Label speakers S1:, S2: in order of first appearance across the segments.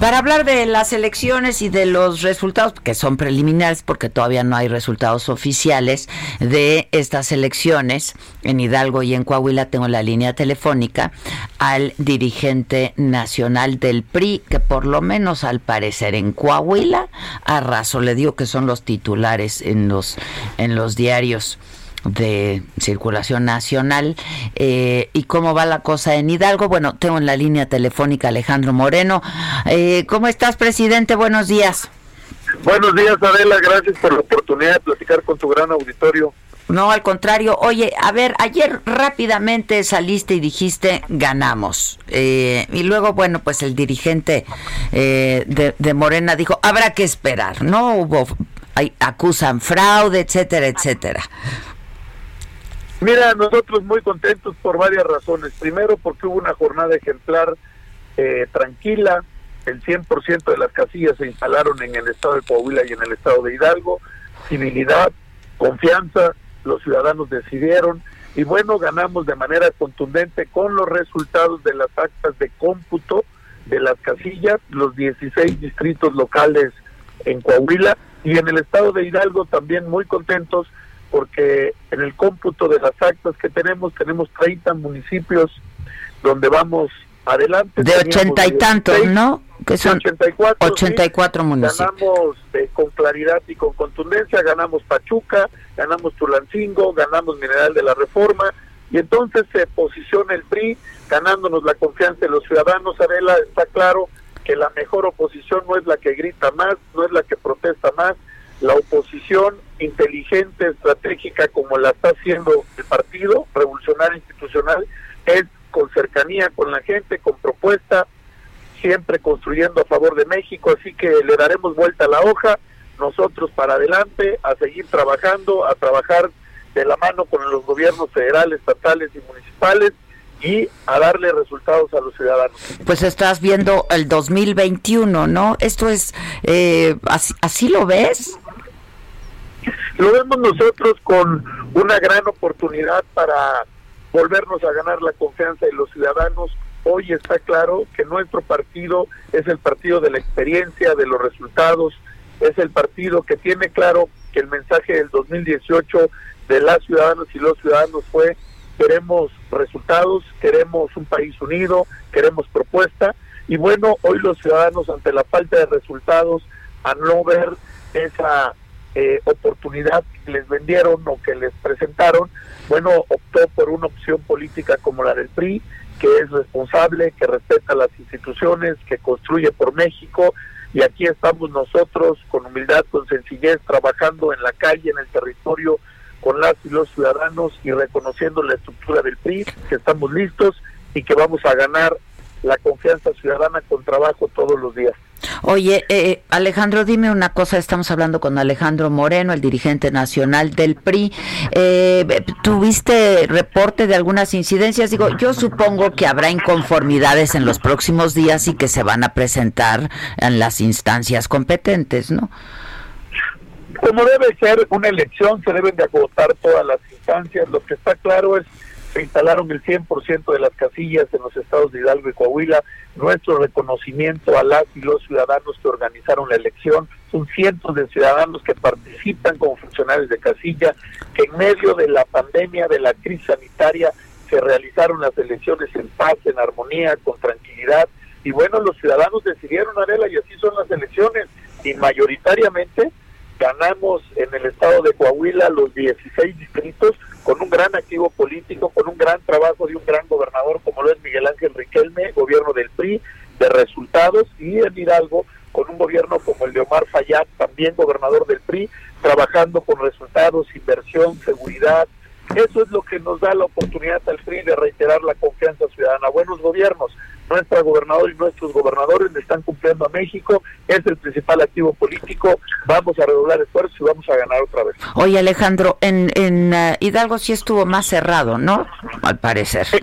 S1: Para hablar de las elecciones y de los resultados, que son preliminares porque todavía no hay resultados oficiales de estas elecciones. En Hidalgo y en Coahuila, tengo la línea telefónica al dirigente nacional del PRI, que por lo menos al parecer en Coahuila, a raso le digo que son los titulares en los, en los diarios de circulación nacional eh, y cómo va la cosa en Hidalgo. Bueno, tengo en la línea telefónica Alejandro Moreno. Eh, ¿Cómo estás, presidente? Buenos días.
S2: Buenos días, Adela. Gracias por la oportunidad de platicar con tu gran auditorio.
S1: No, al contrario. Oye, a ver, ayer rápidamente saliste y dijiste ganamos. Eh, y luego, bueno, pues el dirigente de, de Morena dijo, habrá que esperar. No hubo, hay, acusan fraude, etcétera, etcétera.
S2: Mira, nosotros muy contentos por varias razones. Primero, porque hubo una jornada ejemplar eh, tranquila. El 100% de las casillas se instalaron en el estado de Coahuila y en el estado de Hidalgo. Civilidad, confianza, los ciudadanos decidieron. Y bueno, ganamos de manera contundente con los resultados de las actas de cómputo de las casillas, los 16 distritos locales en Coahuila y en el estado de Hidalgo también muy contentos porque en el cómputo de las actas que tenemos, tenemos 30 municipios donde vamos adelante.
S1: De ochenta y tantos, ¿no? Que son
S2: 84,
S1: 84 municipios.
S2: Ganamos eh, con claridad y con contundencia, ganamos Pachuca, ganamos Tulancingo, ganamos Mineral de la Reforma, y entonces se posiciona el PRI ganándonos la confianza de los ciudadanos. Adela, está claro que la mejor oposición no es la que grita más, no es la que protesta más, la oposición inteligente, estratégica, como la está haciendo el partido revolucionario institucional, es con cercanía con la gente, con propuesta, siempre construyendo a favor de México, así que le daremos vuelta a la hoja, nosotros para adelante, a seguir trabajando, a trabajar de la mano con los gobiernos federales, estatales y municipales y a darle resultados a los ciudadanos.
S1: Pues estás viendo el 2021, ¿no? Esto es, eh, así, ¿así lo ves?
S2: Lo vemos nosotros con una gran oportunidad para volvernos a ganar la confianza de los ciudadanos. Hoy está claro que nuestro partido es el partido de la experiencia, de los resultados, es el partido que tiene claro que el mensaje del 2018 de las ciudadanas y los ciudadanos fue queremos resultados, queremos un país unido, queremos propuesta y bueno, hoy los ciudadanos ante la falta de resultados, a no ver esa eh, oportunidad que les vendieron o que les presentaron, bueno, optó por una opción política como la del PRI, que es responsable, que respeta las instituciones, que construye por México, y aquí estamos nosotros con humildad, con sencillez, trabajando en la calle, en el territorio, con las y los ciudadanos y reconociendo la estructura del PRI, que estamos listos y que vamos a ganar la confianza ciudadana con trabajo todos los días.
S1: Oye, eh, Alejandro, dime una cosa, estamos hablando con Alejandro Moreno, el dirigente nacional del PRI. Eh, ¿Tuviste reporte de algunas incidencias? Digo, yo supongo que habrá inconformidades en los próximos días y que se van a presentar en las instancias competentes, ¿no?
S2: Como debe ser una elección, se deben de agotar todas las instancias. Lo que está claro es instalaron el 100% de las casillas en los estados de Hidalgo y Coahuila. Nuestro reconocimiento a las y los ciudadanos que organizaron la elección. Son cientos de ciudadanos que participan como funcionarios de casilla, que en medio de la pandemia, de la crisis sanitaria, se realizaron las elecciones en paz, en armonía, con tranquilidad. Y bueno, los ciudadanos decidieron, Arela, y así son las elecciones. Y mayoritariamente ganamos en el estado de Coahuila los 16 distritos con un gran activo político, con un gran trabajo de un gran gobernador como lo es Miguel Ángel Riquelme, gobierno del PRI, de resultados, y en Hidalgo con un gobierno como el de Omar Fayad, también gobernador del PRI, trabajando con resultados, inversión, seguridad. Eso es lo que nos da la oportunidad al PRI de reiterar la confianza ciudadana. Buenos gobiernos, nuestra gobernadora y nuestros gobernadores le están cumpliendo a México, es el principal activo político, vamos a redoblar esfuerzos y vamos a ganar otra vez.
S1: Oye Alejandro, en, en uh, Hidalgo sí estuvo más cerrado, ¿no? Al parecer.
S2: Eh,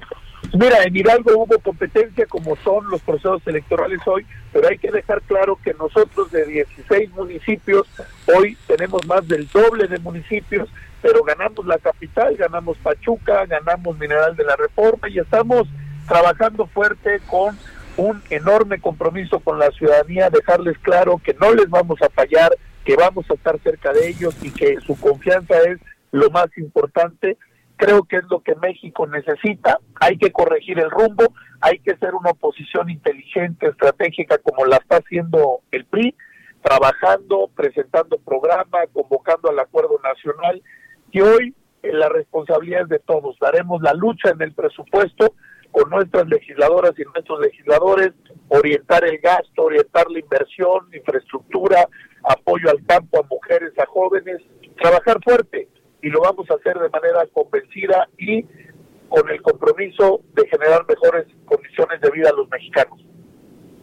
S2: mira, en Hidalgo hubo competencia como son los procesos electorales hoy, pero hay que dejar claro que nosotros de 16 municipios, hoy tenemos más del doble de municipios, pero ganamos la capital, ganamos Pachuca, ganamos Mineral de la Reforma y estamos trabajando fuerte con un enorme compromiso con la ciudadanía, dejarles claro que no les vamos a fallar, que vamos a estar cerca de ellos y que su confianza es lo más importante. Creo que es lo que México necesita. Hay que corregir el rumbo, hay que ser una oposición inteligente, estratégica, como la está haciendo el PRI, trabajando, presentando programas, convocando al acuerdo nacional. Y hoy eh, la responsabilidad es de todos. Daremos la lucha en el presupuesto con nuestras legisladoras y nuestros legisladores, orientar el gasto, orientar la inversión, infraestructura, apoyo al campo, a mujeres, a jóvenes, trabajar fuerte y lo vamos a hacer de manera convencida y con el compromiso de generar mejores condiciones de vida a los mexicanos.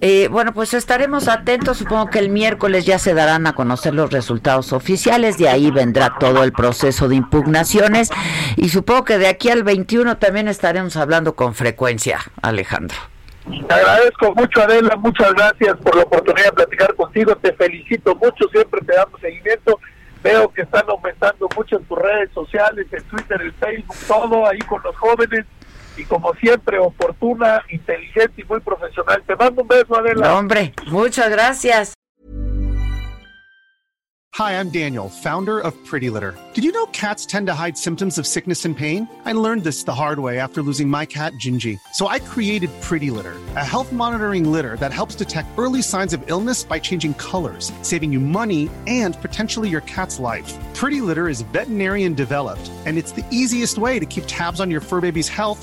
S1: Eh, bueno, pues estaremos atentos. Supongo que el miércoles ya se darán a conocer los resultados oficiales. De ahí vendrá todo el proceso de impugnaciones. Y supongo que de aquí al 21 también estaremos hablando con frecuencia, Alejandro.
S2: Te agradezco mucho, Adela. Muchas gracias por la oportunidad de platicar contigo. Te felicito mucho. Siempre te damos seguimiento. Veo que están aumentando mucho en tus redes sociales, en Twitter, en Facebook, todo ahí con los jóvenes y como siempre, oportuna, inteligente y muy profesional. Te mando un beso, Adela.
S1: hombre, muchas gracias.
S3: Hi, I'm Daniel, founder of Pretty Litter. Did you know cats tend to hide symptoms of sickness and pain? I learned this the hard way after losing my cat, Gingy. So I created Pretty Litter, a health monitoring litter that helps detect early signs of illness by changing colors, saving you money and potentially your cat's life. Pretty Litter is veterinarian developed, and it's the easiest way to keep tabs on your fur baby's health